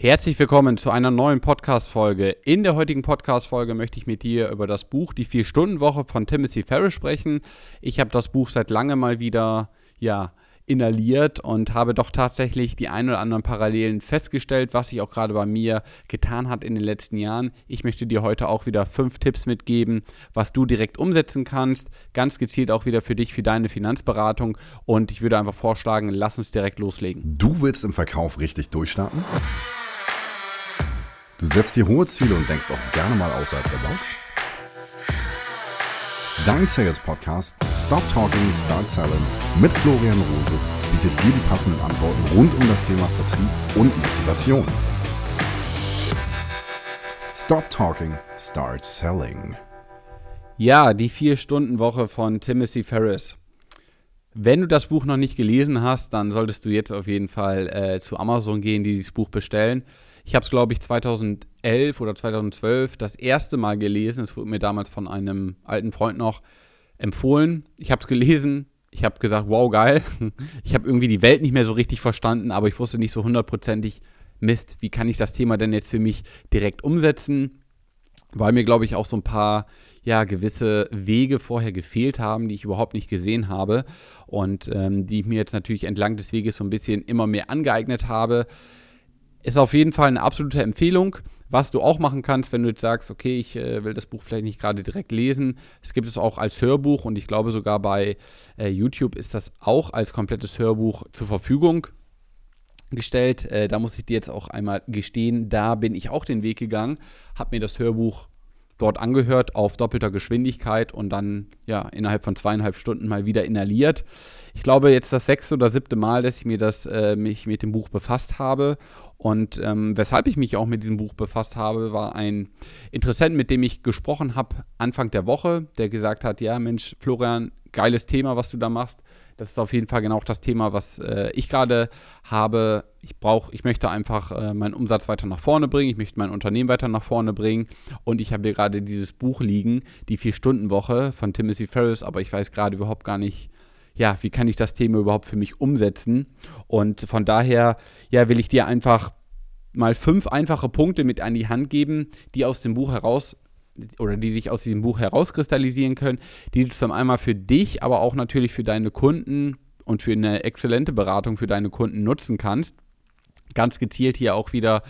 Herzlich willkommen zu einer neuen Podcast-Folge. In der heutigen Podcast-Folge möchte ich mit dir über das Buch Die Vier-Stunden-Woche von Timothy Ferris sprechen. Ich habe das Buch seit langem mal wieder, ja, inhaliert und habe doch tatsächlich die ein oder anderen Parallelen festgestellt, was sich auch gerade bei mir getan hat in den letzten Jahren. Ich möchte dir heute auch wieder fünf Tipps mitgeben, was du direkt umsetzen kannst, ganz gezielt auch wieder für dich, für deine Finanzberatung und ich würde einfach vorschlagen, lass uns direkt loslegen. Du willst im Verkauf richtig durchstarten? Du setzt dir hohe Ziele und denkst auch gerne mal außerhalb der Box? Dein Sales Podcast Stop Talking, Start Selling mit Florian Rose bietet dir die passenden Antworten rund um das Thema Vertrieb und Motivation. Stop Talking, Start Selling. Ja, die Vier-Stunden-Woche von Timothy Ferris. Wenn du das Buch noch nicht gelesen hast, dann solltest du jetzt auf jeden Fall äh, zu Amazon gehen, die dieses Buch bestellen. Ich habe es, glaube ich, 2011 oder 2012 das erste Mal gelesen. Es wurde mir damals von einem alten Freund noch empfohlen. Ich habe es gelesen. Ich habe gesagt, wow, geil. Ich habe irgendwie die Welt nicht mehr so richtig verstanden, aber ich wusste nicht so hundertprozentig, Mist, wie kann ich das Thema denn jetzt für mich direkt umsetzen? Weil mir, glaube ich, auch so ein paar ja, gewisse Wege vorher gefehlt haben, die ich überhaupt nicht gesehen habe und ähm, die ich mir jetzt natürlich entlang des Weges so ein bisschen immer mehr angeeignet habe. Ist auf jeden Fall eine absolute Empfehlung. Was du auch machen kannst, wenn du jetzt sagst, okay, ich äh, will das Buch vielleicht nicht gerade direkt lesen. Es gibt es auch als Hörbuch und ich glaube sogar bei äh, YouTube ist das auch als komplettes Hörbuch zur Verfügung gestellt. Äh, da muss ich dir jetzt auch einmal gestehen, da bin ich auch den Weg gegangen, habe mir das Hörbuch dort angehört auf doppelter Geschwindigkeit und dann ja innerhalb von zweieinhalb Stunden mal wieder inhaliert. Ich glaube jetzt das sechste oder siebte Mal, dass ich mir das äh, mich mit dem Buch befasst habe und ähm, weshalb ich mich auch mit diesem Buch befasst habe, war ein Interessent, mit dem ich gesprochen habe Anfang der Woche, der gesagt hat, ja Mensch, Florian, geiles Thema, was du da machst. Das ist auf jeden Fall genau das Thema, was äh, ich gerade habe. Ich brauche, ich möchte einfach äh, meinen Umsatz weiter nach vorne bringen, ich möchte mein Unternehmen weiter nach vorne bringen. Und ich habe hier gerade dieses Buch liegen, die Vier-Stunden-Woche von Timothy Ferris, aber ich weiß gerade überhaupt gar nicht, ja, wie kann ich das Thema überhaupt für mich umsetzen? Und von daher, ja, will ich dir einfach mal fünf einfache Punkte mit an die Hand geben, die aus dem Buch heraus oder die sich aus diesem Buch herauskristallisieren können, die du zum einmal für dich, aber auch natürlich für deine Kunden und für eine exzellente Beratung für deine Kunden nutzen kannst. Ganz gezielt hier auch wieder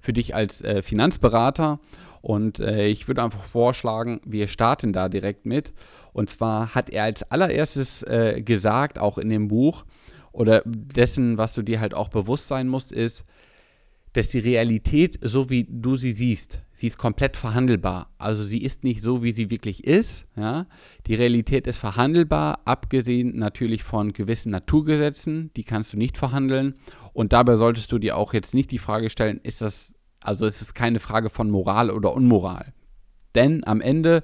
für dich als äh, Finanzberater. Und äh, ich würde einfach vorschlagen, wir starten da direkt mit. Und zwar hat er als allererstes äh, gesagt, auch in dem Buch, oder dessen, was du dir halt auch bewusst sein musst, ist, dass die Realität, so wie du sie siehst, sie ist komplett verhandelbar. Also sie ist nicht so, wie sie wirklich ist. Ja? Die Realität ist verhandelbar, abgesehen natürlich von gewissen Naturgesetzen, die kannst du nicht verhandeln. Und dabei solltest du dir auch jetzt nicht die Frage stellen, ist das, also ist es keine Frage von Moral oder Unmoral. Denn am Ende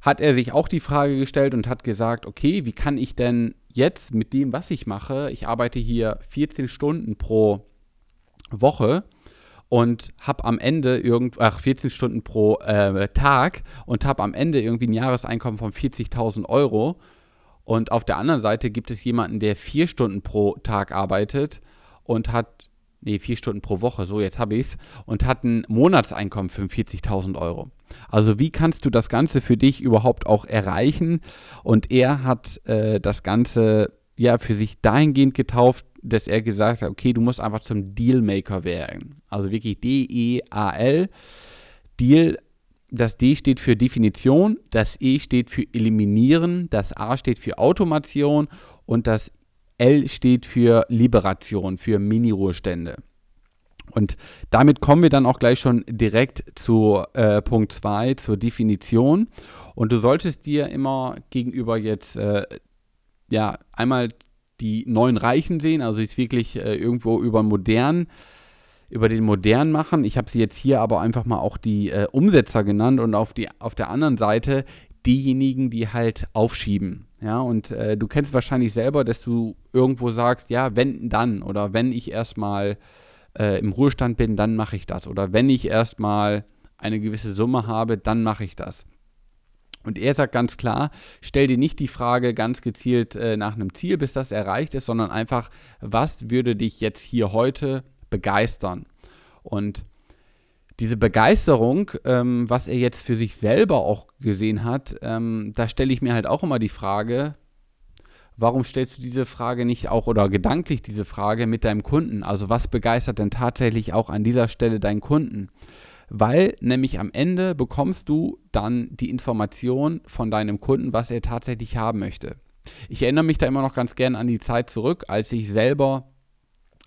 hat er sich auch die Frage gestellt und hat gesagt, okay, wie kann ich denn jetzt mit dem, was ich mache, ich arbeite hier 14 Stunden pro Woche und habe am Ende irgend, ach, 14 Stunden pro äh, Tag und habe am Ende irgendwie ein Jahreseinkommen von 40.000 Euro. Und auf der anderen Seite gibt es jemanden, der vier Stunden pro Tag arbeitet und hat, nee, vier Stunden pro Woche, so jetzt habe ich es, und hat ein Monatseinkommen von 40.000 Euro. Also wie kannst du das Ganze für dich überhaupt auch erreichen? Und er hat äh, das Ganze ja für sich dahingehend getauft, dass er gesagt hat, okay, du musst einfach zum Dealmaker werden. Also wirklich D-E-A-L. Deal, das D steht für Definition, das E steht für Eliminieren, das A steht für Automation und das L steht für Liberation, für Mini-Ruhestände. Und damit kommen wir dann auch gleich schon direkt zu äh, Punkt 2, zur Definition. Und du solltest dir immer gegenüber jetzt äh, ja einmal die neuen Reichen sehen, also ist wirklich äh, irgendwo über modern, über den modern machen. Ich habe sie jetzt hier aber einfach mal auch die äh, Umsetzer genannt und auf, die, auf der anderen Seite diejenigen, die halt aufschieben. Ja, und äh, du kennst wahrscheinlich selber, dass du irgendwo sagst, ja, wenn dann oder wenn ich erstmal äh, im Ruhestand bin, dann mache ich das. Oder wenn ich erstmal eine gewisse Summe habe, dann mache ich das. Und er sagt ganz klar, stell dir nicht die Frage ganz gezielt äh, nach einem Ziel, bis das erreicht ist, sondern einfach, was würde dich jetzt hier heute begeistern? Und diese Begeisterung, ähm, was er jetzt für sich selber auch gesehen hat, ähm, da stelle ich mir halt auch immer die Frage, warum stellst du diese Frage nicht auch oder gedanklich diese Frage mit deinem Kunden? Also was begeistert denn tatsächlich auch an dieser Stelle deinen Kunden? Weil nämlich am Ende bekommst du dann die Information von deinem Kunden, was er tatsächlich haben möchte. Ich erinnere mich da immer noch ganz gern an die Zeit zurück, als ich selber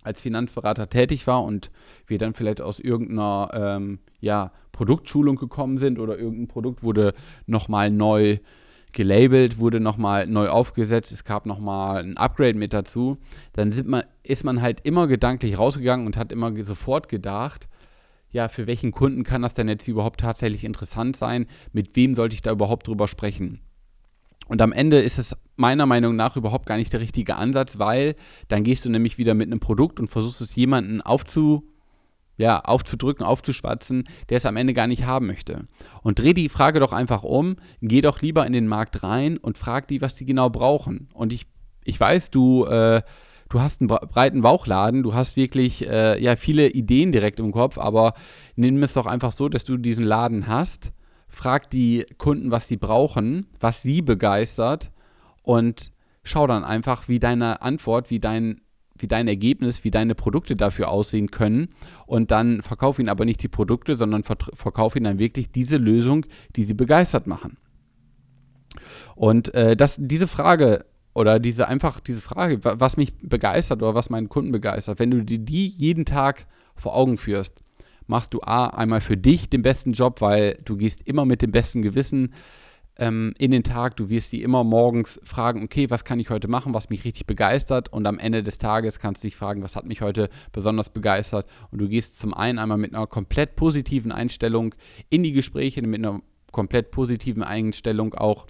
als Finanzberater tätig war und wir dann vielleicht aus irgendeiner ähm, ja, Produktschulung gekommen sind oder irgendein Produkt wurde nochmal neu gelabelt, wurde nochmal neu aufgesetzt, es gab nochmal ein Upgrade mit dazu, dann man, ist man halt immer gedanklich rausgegangen und hat immer sofort gedacht, ja, für welchen Kunden kann das denn jetzt überhaupt tatsächlich interessant sein? Mit wem sollte ich da überhaupt drüber sprechen? Und am Ende ist es meiner Meinung nach überhaupt gar nicht der richtige Ansatz, weil dann gehst du nämlich wieder mit einem Produkt und versuchst es jemanden aufzu, ja, aufzudrücken, aufzuschwatzen, der es am Ende gar nicht haben möchte. Und dreh die Frage doch einfach um, geh doch lieber in den Markt rein und frag die, was die genau brauchen. Und ich, ich weiß, du, äh, du hast einen breiten Bauchladen, du hast wirklich äh, ja, viele Ideen direkt im Kopf, aber nimm es doch einfach so, dass du diesen Laden hast frag die Kunden, was sie brauchen, was sie begeistert und schau dann einfach, wie deine Antwort, wie dein, wie dein Ergebnis, wie deine Produkte dafür aussehen können und dann verkauf ihnen aber nicht die Produkte, sondern verkauf ihnen dann wirklich diese Lösung, die sie begeistert machen. Und äh, das, diese Frage oder diese einfach diese Frage, was mich begeistert oder was meinen Kunden begeistert, wenn du dir die jeden Tag vor Augen führst, machst du A, einmal für dich den besten Job, weil du gehst immer mit dem besten Gewissen ähm, in den Tag. Du wirst sie immer morgens fragen, okay, was kann ich heute machen, was mich richtig begeistert. Und am Ende des Tages kannst du dich fragen, was hat mich heute besonders begeistert. Und du gehst zum einen einmal mit einer komplett positiven Einstellung in die Gespräche, mit einer komplett positiven Einstellung auch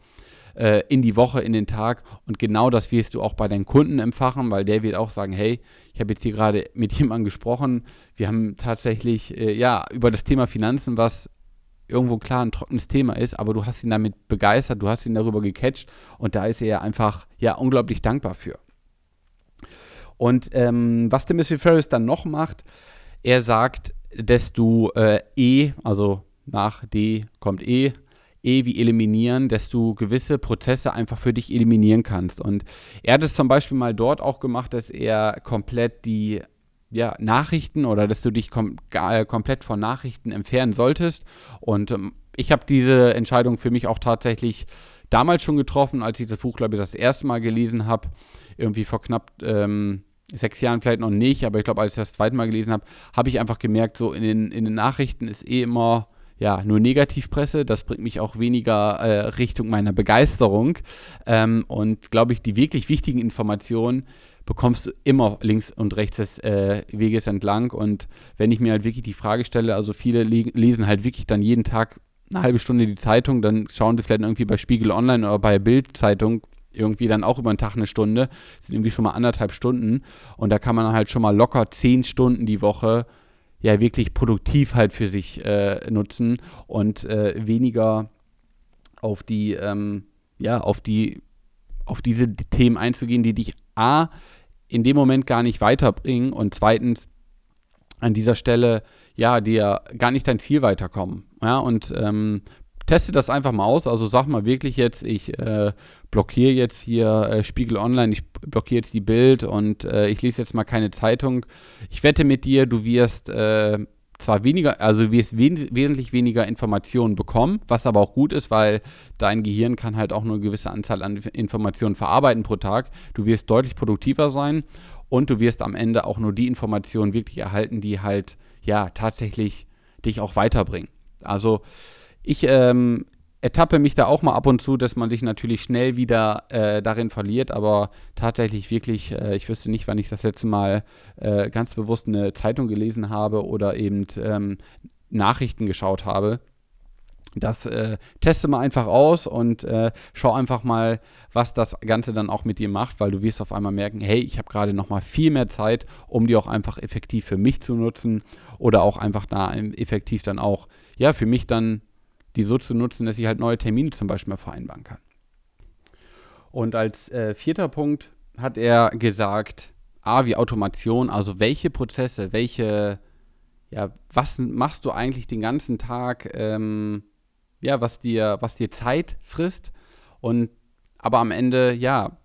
äh, in die Woche, in den Tag. Und genau das wirst du auch bei deinen Kunden empfachen, weil der wird auch sagen, hey, ich habe jetzt hier gerade mit jemandem gesprochen. Wir haben tatsächlich äh, ja über das Thema Finanzen, was irgendwo klar ein trockenes Thema ist, aber du hast ihn damit begeistert, du hast ihn darüber gecatcht und da ist er einfach ja unglaublich dankbar für. Und ähm, was Timothy Ferris dann noch macht, er sagt, dass du äh, E, also nach D kommt E, E wie eliminieren, dass du gewisse Prozesse einfach für dich eliminieren kannst. Und er hat es zum Beispiel mal dort auch gemacht, dass er komplett die ja, Nachrichten oder dass du dich kom äh, komplett von Nachrichten entfernen solltest. Und ähm, ich habe diese Entscheidung für mich auch tatsächlich damals schon getroffen, als ich das Buch, glaube ich, das erste Mal gelesen habe. Irgendwie vor knapp ähm, sechs Jahren vielleicht noch nicht, aber ich glaube, als ich das zweite Mal gelesen habe, habe ich einfach gemerkt, so in den, in den Nachrichten ist eh immer ja, nur Negativpresse. Das bringt mich auch weniger äh, Richtung meiner Begeisterung. Ähm, und glaube ich, die wirklich wichtigen Informationen bekommst du immer links und rechts des äh, Weges entlang. Und wenn ich mir halt wirklich die Frage stelle, also viele le lesen halt wirklich dann jeden Tag eine halbe Stunde die Zeitung, dann schauen sie vielleicht irgendwie bei Spiegel Online oder bei Bild-Zeitung irgendwie dann auch über einen Tag eine Stunde, sind irgendwie schon mal anderthalb Stunden und da kann man halt schon mal locker zehn Stunden die Woche ja wirklich produktiv halt für sich äh, nutzen und äh, weniger auf die, ähm, ja, auf die, auf diese Themen einzugehen, die dich A, in dem Moment gar nicht weiterbringen und zweitens an dieser Stelle, ja, dir gar nicht dein Ziel weiterkommen. Ja, und ähm, teste das einfach mal aus. Also sag mal wirklich jetzt, ich äh, blockiere jetzt hier äh, Spiegel Online, ich blockiere jetzt die Bild und äh, ich lese jetzt mal keine Zeitung. Ich wette mit dir, du wirst äh, zwar weniger, also wirst we wesentlich weniger Informationen bekommen, was aber auch gut ist, weil dein Gehirn kann halt auch nur eine gewisse Anzahl an Informationen verarbeiten pro Tag. Du wirst deutlich produktiver sein und du wirst am Ende auch nur die Informationen wirklich erhalten, die halt ja tatsächlich dich auch weiterbringen. Also ich ähm, ertappe mich da auch mal ab und zu, dass man sich natürlich schnell wieder äh, darin verliert, aber tatsächlich wirklich, äh, ich wüsste nicht, wann ich das letzte Mal äh, ganz bewusst eine Zeitung gelesen habe oder eben ähm, Nachrichten geschaut habe. Das äh, teste mal einfach aus und äh, schau einfach mal, was das Ganze dann auch mit dir macht, weil du wirst auf einmal merken, hey, ich habe gerade noch mal viel mehr Zeit, um die auch einfach effektiv für mich zu nutzen oder auch einfach da effektiv dann auch, ja, für mich dann die so zu nutzen, dass ich halt neue Termine zum Beispiel mal vereinbaren kann. Und als äh, vierter Punkt hat er gesagt, A, wie Automation, also welche Prozesse, welche ja, was machst du eigentlich den ganzen Tag, ähm, ja, was dir, was dir Zeit frisst und aber am Ende, ja,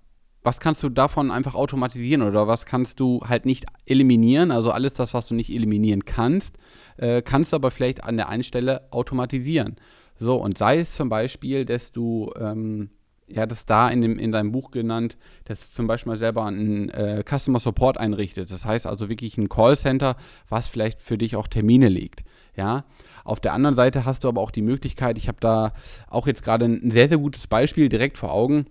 was kannst du davon einfach automatisieren oder was kannst du halt nicht eliminieren? Also alles das, was du nicht eliminieren kannst, äh, kannst du aber vielleicht an der einen Stelle automatisieren. So, und sei es zum Beispiel, dass du ähm, er hat es da in, dem, in deinem Buch genannt, dass du zum Beispiel mal selber einen äh, Customer Support einrichtet. Das heißt also wirklich ein Callcenter, was vielleicht für dich auch Termine legt. Ja. Auf der anderen Seite hast du aber auch die Möglichkeit, ich habe da auch jetzt gerade ein sehr, sehr gutes Beispiel direkt vor Augen.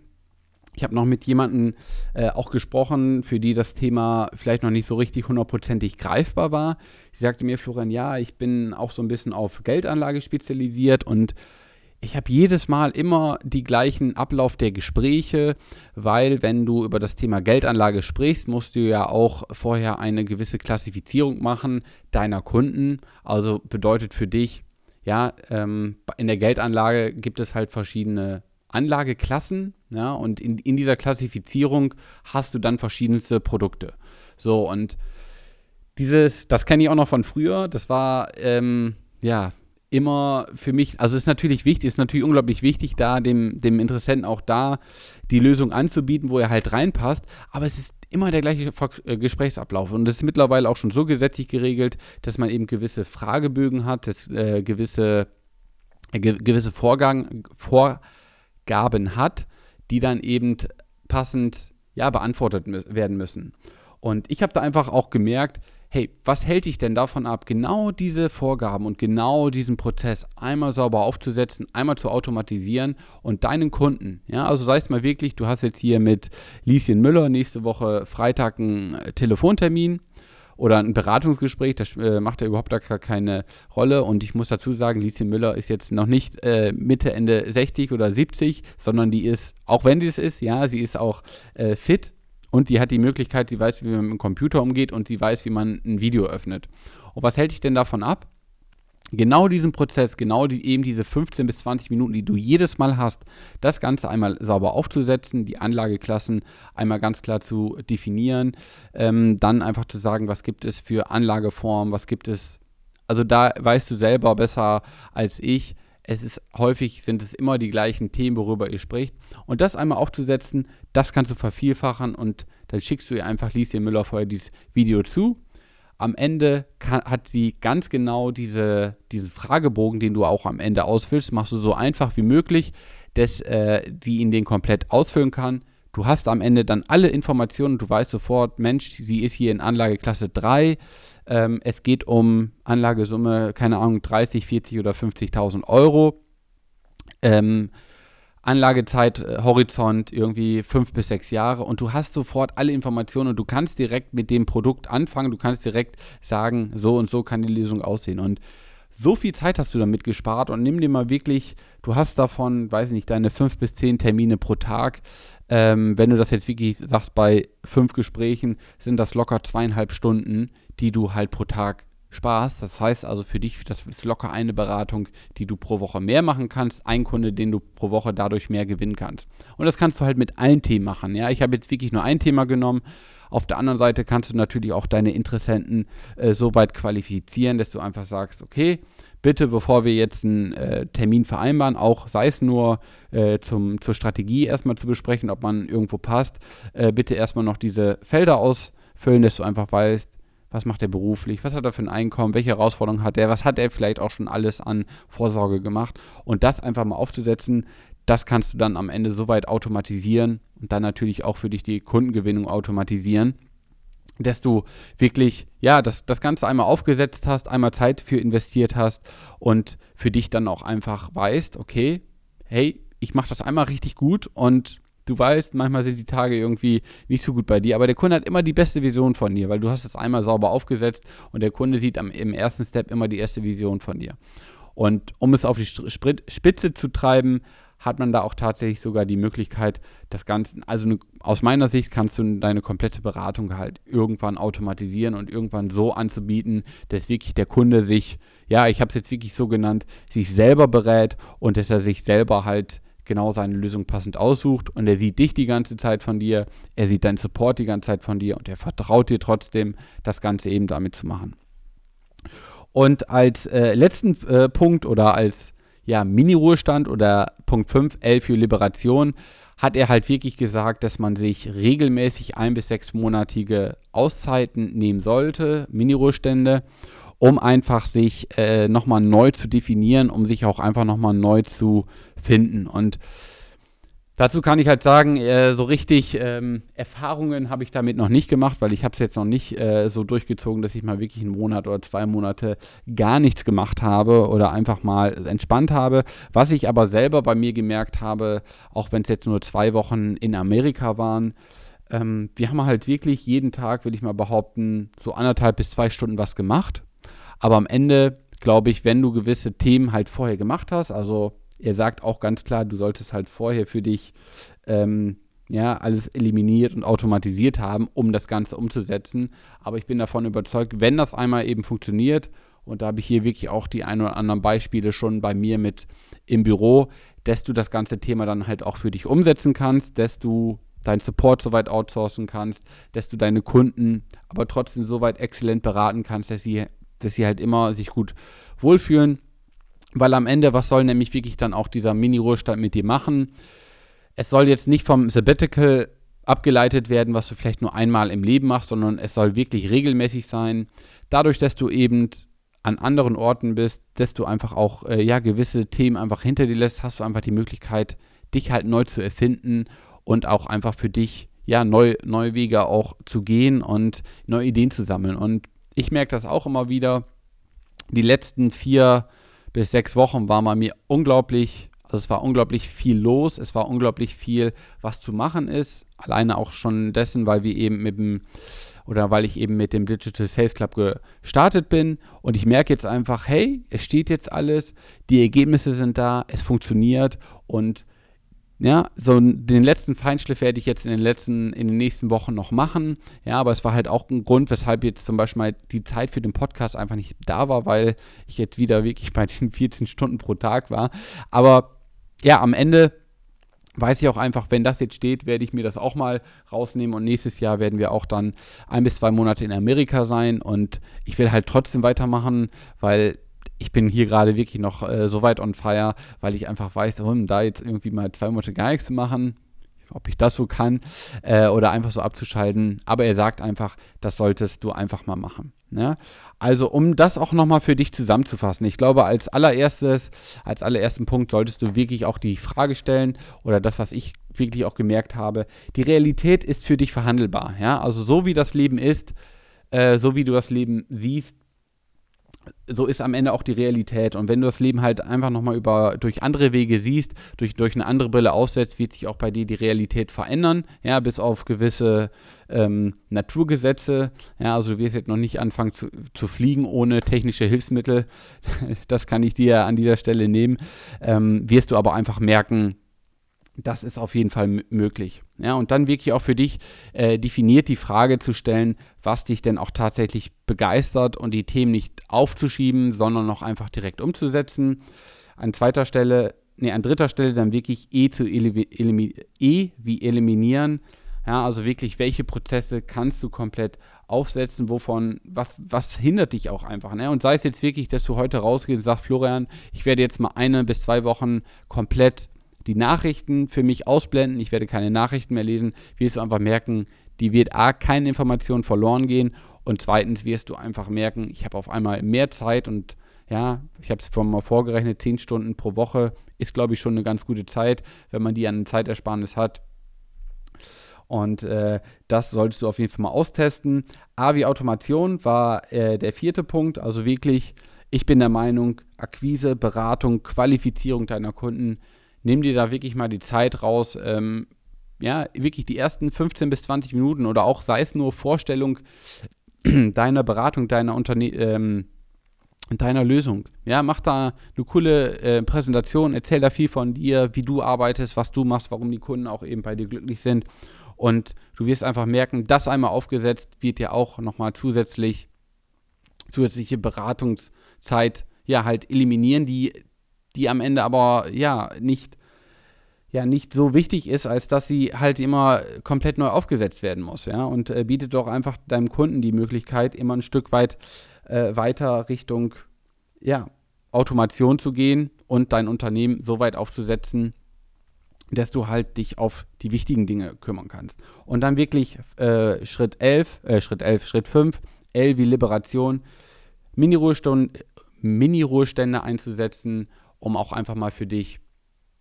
Ich habe noch mit jemandem äh, auch gesprochen, für die das Thema vielleicht noch nicht so richtig hundertprozentig greifbar war. Sie sagte mir, Florian, ja, ich bin auch so ein bisschen auf Geldanlage spezialisiert und ich habe jedes Mal immer die gleichen Ablauf der Gespräche, weil wenn du über das Thema Geldanlage sprichst, musst du ja auch vorher eine gewisse Klassifizierung machen deiner Kunden. Also bedeutet für dich, ja, ähm, in der Geldanlage gibt es halt verschiedene Anlageklassen, ja, und in, in dieser Klassifizierung hast du dann verschiedenste Produkte. So, und dieses, das kenne ich auch noch von früher, das war, ähm, ja, immer für mich, also ist natürlich wichtig, ist natürlich unglaublich wichtig, da dem, dem Interessenten auch da die Lösung anzubieten, wo er halt reinpasst, aber es ist immer der gleiche äh, Gesprächsablauf. Und das ist mittlerweile auch schon so gesetzlich geregelt, dass man eben gewisse Fragebögen hat, dass äh, gewisse, äh, ge gewisse Vorgang, Vorgaben hat, die dann eben passend ja, beantwortet werden müssen. Und ich habe da einfach auch gemerkt, hey, was hält dich denn davon ab, genau diese Vorgaben und genau diesen Prozess einmal sauber aufzusetzen, einmal zu automatisieren und deinen Kunden, ja, also sei es mal wirklich, du hast jetzt hier mit Lieschen Müller nächste Woche Freitag einen äh, Telefontermin oder ein Beratungsgespräch, das äh, macht ja überhaupt gar keine Rolle. Und ich muss dazu sagen, Lieschen Müller ist jetzt noch nicht äh, Mitte, Ende 60 oder 70, sondern die ist, auch wenn sie es ist, ja, sie ist auch äh, fit und die hat die Möglichkeit, sie weiß, wie man mit dem Computer umgeht und sie weiß, wie man ein Video öffnet. Und was hält dich denn davon ab? Genau diesen Prozess, genau die, eben diese 15 bis 20 Minuten, die du jedes Mal hast, das Ganze einmal sauber aufzusetzen, die Anlageklassen einmal ganz klar zu definieren, ähm, dann einfach zu sagen, was gibt es für Anlageformen, was gibt es, also da weißt du selber besser als ich, es ist häufig sind es immer die gleichen Themen, worüber ihr spricht. Und das einmal aufzusetzen, das kannst du vervielfachen und dann schickst du ihr einfach Lieschen Müller vorher dieses Video zu. Am Ende kann, hat sie ganz genau diese, diesen Fragebogen, den du auch am Ende ausfüllst, machst du so einfach wie möglich, dass äh, ihn den komplett ausfüllen kann. Du hast am Ende dann alle Informationen, du weißt sofort, Mensch, sie ist hier in Anlageklasse 3, ähm, es geht um Anlagesumme, keine Ahnung, 30, 40 oder 50.000 Euro. Ähm, Anlagezeit, äh, irgendwie fünf bis sechs Jahre und du hast sofort alle Informationen und du kannst direkt mit dem Produkt anfangen, du kannst direkt sagen, so und so kann die Lösung aussehen. Und so viel Zeit hast du damit gespart und nimm dir mal wirklich, du hast davon, weiß nicht, deine fünf bis zehn Termine pro Tag. Ähm, wenn du das jetzt wirklich sagst, bei fünf Gesprächen sind das locker zweieinhalb Stunden, die du halt pro Tag sparst. Das heißt also für dich, das ist locker eine Beratung, die du pro Woche mehr machen kannst, ein Kunde, den du pro Woche dadurch mehr gewinnen kannst. Und das kannst du halt mit allen Themen machen. Ja, ich habe jetzt wirklich nur ein Thema genommen. Auf der anderen Seite kannst du natürlich auch deine Interessenten äh, so weit qualifizieren, dass du einfach sagst, okay, bitte, bevor wir jetzt einen äh, Termin vereinbaren, auch sei es nur äh, zum, zur Strategie erstmal zu besprechen, ob man irgendwo passt, äh, bitte erstmal noch diese Felder ausfüllen, dass du einfach weißt, was macht er beruflich, was hat er für ein Einkommen, welche Herausforderungen hat er, was hat er vielleicht auch schon alles an Vorsorge gemacht? Und das einfach mal aufzusetzen, das kannst du dann am Ende soweit automatisieren und dann natürlich auch für dich die Kundengewinnung automatisieren, dass du wirklich, ja, das, das Ganze einmal aufgesetzt hast, einmal Zeit für investiert hast und für dich dann auch einfach weißt, okay, hey, ich mache das einmal richtig gut und du weißt, manchmal sind die Tage irgendwie nicht so gut bei dir, aber der Kunde hat immer die beste Vision von dir, weil du hast es einmal sauber aufgesetzt und der Kunde sieht am, im ersten Step immer die erste Vision von dir. Und um es auf die Spitze zu treiben, hat man da auch tatsächlich sogar die Möglichkeit, das Ganze, also ne, aus meiner Sicht kannst du deine komplette Beratung halt irgendwann automatisieren und irgendwann so anzubieten, dass wirklich der Kunde sich, ja, ich habe es jetzt wirklich so genannt, sich selber berät und dass er sich selber halt genau seine Lösung passend aussucht und er sieht dich die ganze Zeit von dir, er sieht deinen Support die ganze Zeit von dir und er vertraut dir trotzdem, das Ganze eben damit zu machen. Und als äh, letzten äh, Punkt oder als ja, Mini-Ruhestand oder Punkt 5, L für Liberation, hat er halt wirklich gesagt, dass man sich regelmäßig ein- bis sechsmonatige Auszeiten nehmen sollte, Mini-Ruhestände, um einfach sich äh, nochmal neu zu definieren, um sich auch einfach nochmal neu zu finden. Und Dazu kann ich halt sagen, äh, so richtig ähm, Erfahrungen habe ich damit noch nicht gemacht, weil ich habe es jetzt noch nicht äh, so durchgezogen, dass ich mal wirklich einen Monat oder zwei Monate gar nichts gemacht habe oder einfach mal entspannt habe. Was ich aber selber bei mir gemerkt habe, auch wenn es jetzt nur zwei Wochen in Amerika waren, ähm, wir haben halt wirklich jeden Tag, will ich mal behaupten, so anderthalb bis zwei Stunden was gemacht. Aber am Ende glaube ich, wenn du gewisse Themen halt vorher gemacht hast, also er sagt auch ganz klar, du solltest halt vorher für dich ähm, ja, alles eliminiert und automatisiert haben, um das Ganze umzusetzen. Aber ich bin davon überzeugt, wenn das einmal eben funktioniert, und da habe ich hier wirklich auch die ein oder anderen Beispiele schon bei mir mit im Büro, dass du das ganze Thema dann halt auch für dich umsetzen kannst, dass du deinen Support soweit outsourcen kannst, dass du deine Kunden aber trotzdem soweit exzellent beraten kannst, dass sie, dass sie halt immer sich gut wohlfühlen weil am Ende, was soll nämlich wirklich dann auch dieser Mini-Ruhestand mit dir machen? Es soll jetzt nicht vom Sabbatical abgeleitet werden, was du vielleicht nur einmal im Leben machst, sondern es soll wirklich regelmäßig sein. Dadurch, dass du eben an anderen Orten bist, dass du einfach auch äh, ja gewisse Themen einfach hinter dir lässt, hast du einfach die Möglichkeit, dich halt neu zu erfinden und auch einfach für dich ja neu, neue Wege auch zu gehen und neue Ideen zu sammeln. Und ich merke das auch immer wieder. Die letzten vier bis sechs Wochen war bei mir unglaublich, also es war unglaublich viel los, es war unglaublich viel, was zu machen ist. Alleine auch schon dessen, weil wir eben mit dem oder weil ich eben mit dem Digital Sales Club gestartet bin und ich merke jetzt einfach, hey, es steht jetzt alles, die Ergebnisse sind da, es funktioniert und ja, so den letzten Feinschliff werde ich jetzt in den letzten, in den nächsten Wochen noch machen. Ja, aber es war halt auch ein Grund, weshalb jetzt zum Beispiel mal die Zeit für den Podcast einfach nicht da war, weil ich jetzt wieder wirklich bei den 14 Stunden pro Tag war. Aber ja, am Ende weiß ich auch einfach, wenn das jetzt steht, werde ich mir das auch mal rausnehmen und nächstes Jahr werden wir auch dann ein bis zwei Monate in Amerika sein und ich will halt trotzdem weitermachen, weil ich bin hier gerade wirklich noch äh, so weit on fire, weil ich einfach weiß, um da jetzt irgendwie mal zwei Monate gar nichts zu machen, ob ich das so kann äh, oder einfach so abzuschalten. Aber er sagt einfach, das solltest du einfach mal machen. Ne? Also um das auch nochmal für dich zusammenzufassen. Ich glaube, als allererstes, als allerersten Punkt solltest du wirklich auch die Frage stellen oder das, was ich wirklich auch gemerkt habe, die Realität ist für dich verhandelbar. Ja? Also so wie das Leben ist, äh, so wie du das Leben siehst, so ist am Ende auch die Realität. Und wenn du das Leben halt einfach nochmal über, durch andere Wege siehst, durch, durch eine andere Brille aussetzt, wird sich auch bei dir die Realität verändern, ja, bis auf gewisse ähm, Naturgesetze. Ja, also du wirst jetzt noch nicht anfangen zu, zu fliegen ohne technische Hilfsmittel. das kann ich dir an dieser Stelle nehmen. Ähm, wirst du aber einfach merken, das ist auf jeden Fall möglich. Ja, und dann wirklich auch für dich äh, definiert die Frage zu stellen, was dich denn auch tatsächlich begeistert und die Themen nicht aufzuschieben, sondern noch einfach direkt umzusetzen. An zweiter Stelle, nee, an dritter Stelle dann wirklich E zu eliminieren, E wie eliminieren. Ja, also wirklich, welche Prozesse kannst du komplett aufsetzen, wovon, was, was hindert dich auch einfach. Ne? Und sei es jetzt wirklich, dass du heute rausgehst und sagst, Florian, ich werde jetzt mal eine bis zwei Wochen komplett die Nachrichten für mich ausblenden. Ich werde keine Nachrichten mehr lesen. Wirst du einfach merken, die wird A, keine Information verloren gehen und zweitens wirst du einfach merken, ich habe auf einmal mehr Zeit und ja, ich habe es vorhin mal vorgerechnet, 10 Stunden pro Woche ist, glaube ich, schon eine ganz gute Zeit, wenn man die an Zeitersparnis hat. Und äh, das solltest du auf jeden Fall mal austesten. A wie Automation war äh, der vierte Punkt. Also wirklich, ich bin der Meinung, Akquise, Beratung, Qualifizierung deiner Kunden nimm dir da wirklich mal die Zeit raus, ähm, ja, wirklich die ersten 15 bis 20 Minuten oder auch sei es nur Vorstellung deiner Beratung, deiner Unterne ähm, deiner Lösung. Ja, mach da eine coole äh, Präsentation, erzähl da viel von dir, wie du arbeitest, was du machst, warum die Kunden auch eben bei dir glücklich sind. Und du wirst einfach merken, das einmal aufgesetzt wird dir auch nochmal zusätzlich zusätzliche Beratungszeit ja halt eliminieren, die die am Ende aber ja nicht ja nicht so wichtig ist, als dass sie halt immer komplett neu aufgesetzt werden muss, ja und äh, bietet doch einfach deinem Kunden die Möglichkeit, immer ein Stück weit äh, weiter Richtung ja, Automation zu gehen und dein Unternehmen so weit aufzusetzen, dass du halt dich auf die wichtigen Dinge kümmern kannst. Und dann wirklich äh, Schritt 11, äh, Schritt 11, Schritt 5, L wie Liberation, Mini-Ruhestände Mini einzusetzen, um auch einfach mal für dich,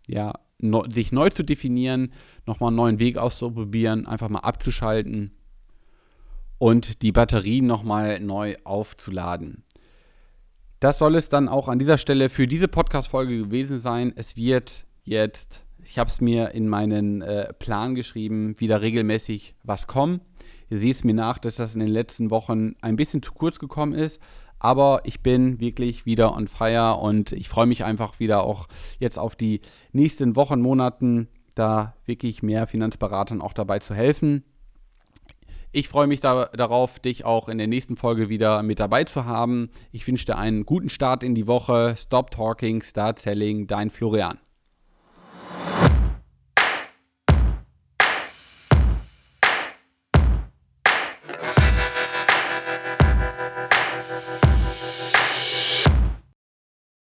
ja, no, sich neu zu definieren, nochmal einen neuen Weg auszuprobieren, einfach mal abzuschalten und die Batterien nochmal neu aufzuladen. Das soll es dann auch an dieser Stelle für diese Podcast-Folge gewesen sein. Es wird jetzt, ich habe es mir in meinen äh, Plan geschrieben, wieder regelmäßig was kommen. Ihr seht es mir nach, dass das in den letzten Wochen ein bisschen zu kurz gekommen ist. Aber ich bin wirklich wieder on fire und ich freue mich einfach wieder auch jetzt auf die nächsten Wochen, Monaten, da wirklich mehr Finanzberatern auch dabei zu helfen. Ich freue mich da, darauf, dich auch in der nächsten Folge wieder mit dabei zu haben. Ich wünsche dir einen guten Start in die Woche. Stop Talking, Start Selling, dein Florian.